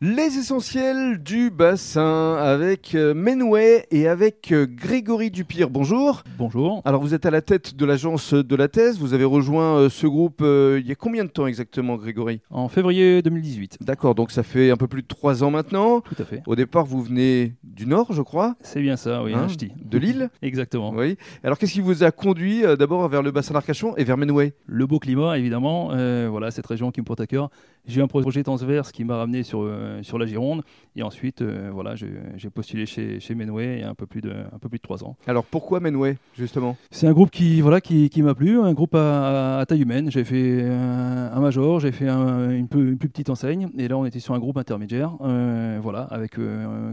Les essentiels du bassin avec euh, Menway et avec euh, Grégory Dupire. Bonjour. Bonjour. Alors vous êtes à la tête de l'agence de la thèse. Vous avez rejoint euh, ce groupe il y a combien de temps exactement, Grégory? En février 2018. D'accord, donc ça fait un peu plus de trois ans maintenant. Tout à fait. Au départ, vous venez du Nord, je crois. C'est bien ça, oui, Hein, de Lille Exactement. Oui. Alors qu'est-ce qui vous a conduit euh, d'abord vers le bassin d'Arcachon et vers Menway Le beau climat, évidemment. euh, voilà, cette région qui me porte à cœur. J'ai eu un projet transverse qui m'a ramené sur, euh, sur la Gironde. Et ensuite, euh, voilà, j'ai postulé chez, chez Menway il y a un peu plus de, un peu plus de trois ans. Alors pourquoi Menway, justement? C'est un groupe qui, voilà, qui, qui m'a plu, un groupe à, à taille humaine. J'ai fait un, un major, j'ai fait un- une, peu- une plus petite enseigne, et là on était sur un groupe intermédiaire, euh, voilà, avec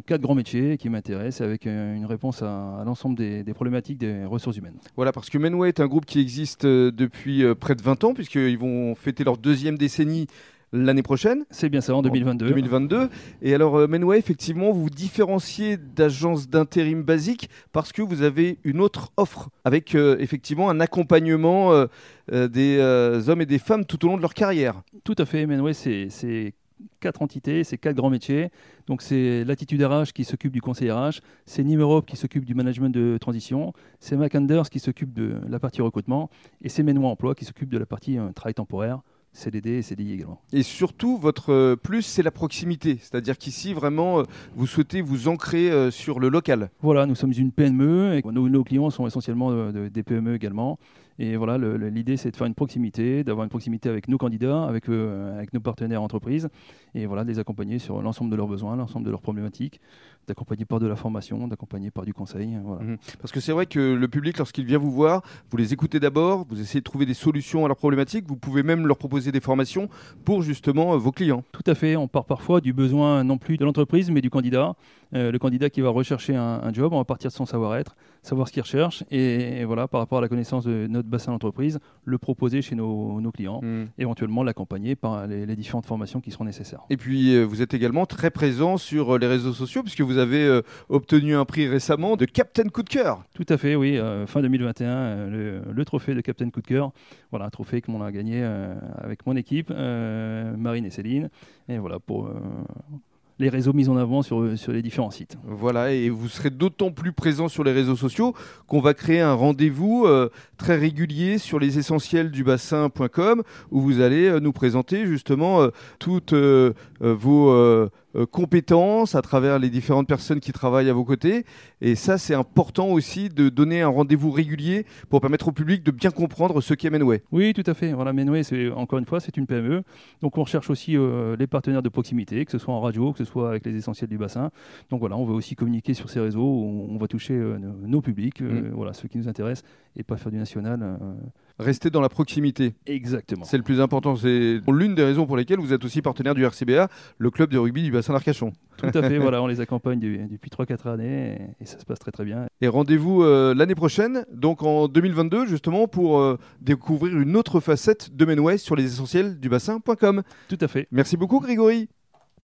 quatre grands métiers qui m'intéressent, avec une réponse à, à l'ensemble des, des problématiques des ressources humaines. Voilà, parce que Menway est un groupe qui existe depuis près de 20 ans, puisqu'ils vont fêter leur deuxième décennie l'année prochaine. C'est bien ça, en 2022. 2022. Et alors, euh, Menway, effectivement, vous vous différenciez d'agences d'intérim basique parce que vous avez une autre offre avec euh, effectivement un accompagnement euh, euh, des hommes et des femmes tout au long de leur carrière. Tout à fait, Menway, c'est quatre entités, c'est quatre grands métiers. Donc c'est l'attitude RH qui s'occupe du conseil RH, c'est Nîmes Europe qui s'occupe du management de transition, c'est McAnders qui s'occupe de la partie recrutement, et c'est Menway Emploi qui s'occupe de la partie travail temporaire, CDD et CDI également. Et surtout, votre euh, plus, c'est la proximité. C'est-à-dire qu'ici, vraiment, euh, vous souhaitez vous ancrer euh, sur le local. Voilà, nous sommes une PME et nos, nos clients sont essentiellement de- des PME également. Et voilà, l'idée c'est de faire une proximité, d'avoir une proximité avec nos candidats, avec, euh, avec nos partenaires entreprises, et voilà, de les accompagner sur l'ensemble de leurs besoins, l'ensemble de leurs problématiques, d'accompagner par de la formation, d'accompagner par du conseil. Voilà. Mhm. Parce que c'est vrai que le public, lorsqu'il vient vous voir, vous les écoutez d'abord, vous essayez de trouver des solutions à leurs problématiques, vous pouvez même leur proposer des formations pour justement euh, vos clients. Tout à fait, on part parfois du besoin non plus de l'entreprise, mais du candidat. Euh, le candidat qui va rechercher un, un job, on va partir de son savoir-être, savoir ce qu'il recherche, et, et voilà, par rapport à la connaissance de notre bassin d'entreprise, le proposer chez nos, nos clients, Mhm. éventuellement l'accompagner par les, les différentes formations qui seront nécessaires. Et puis, euh, vous êtes également très présent sur euh, les réseaux sociaux, puisque vous avez euh, obtenu un prix récemment de Captain Coup de cœur. Tout à fait, oui. fin 2021, euh, le, le trophée de Captain Coup de cœur. Voilà, un trophée que l'on a gagné avec mon équipe, Marine et Céline. Et voilà, pour les réseaux mis en avant sur, les différents sites. Voilà, et vous serez d'autant plus présent sur les réseaux sociaux qu'on va créer un rendez-vous euh, très régulier sur les essentiels du bassin.com où vous allez euh, nous présenter justement euh, toutes vos euh, compétences à travers les différentes personnes qui travaillent à vos côtés. Et ça, c'est important aussi de donner un rendez-vous régulier pour permettre au public de bien comprendre ce qu'est Menway. Oui, tout à fait. Voilà, Menway, c'est encore une fois, c'est une PME. Donc on recherche aussi euh, les partenaires de proximité, que ce soit en radio, que ce soit avec les essentiels du bassin. Donc voilà, on veut aussi communiquer sur ces réseaux où on va toucher euh, nos, publics, euh, voilà, ceux qui nous intéressent, et pas faire du national. Rester dans la proximité. exactement. C'est le plus important. C'est l'une des raisons pour lesquelles vous êtes aussi partenaire du RCBA, le club de rugby du bassin d'Arcachon. Tout à fait, voilà, on les accompagne du- depuis 3-4 années et, et ça se passe très très bien. Et rendez-vous euh, l'année prochaine, donc en 2022, justement, pour euh, découvrir une autre facette de Menway sur les essentiels du bassin.com. Tout à fait. Merci beaucoup, Grégory.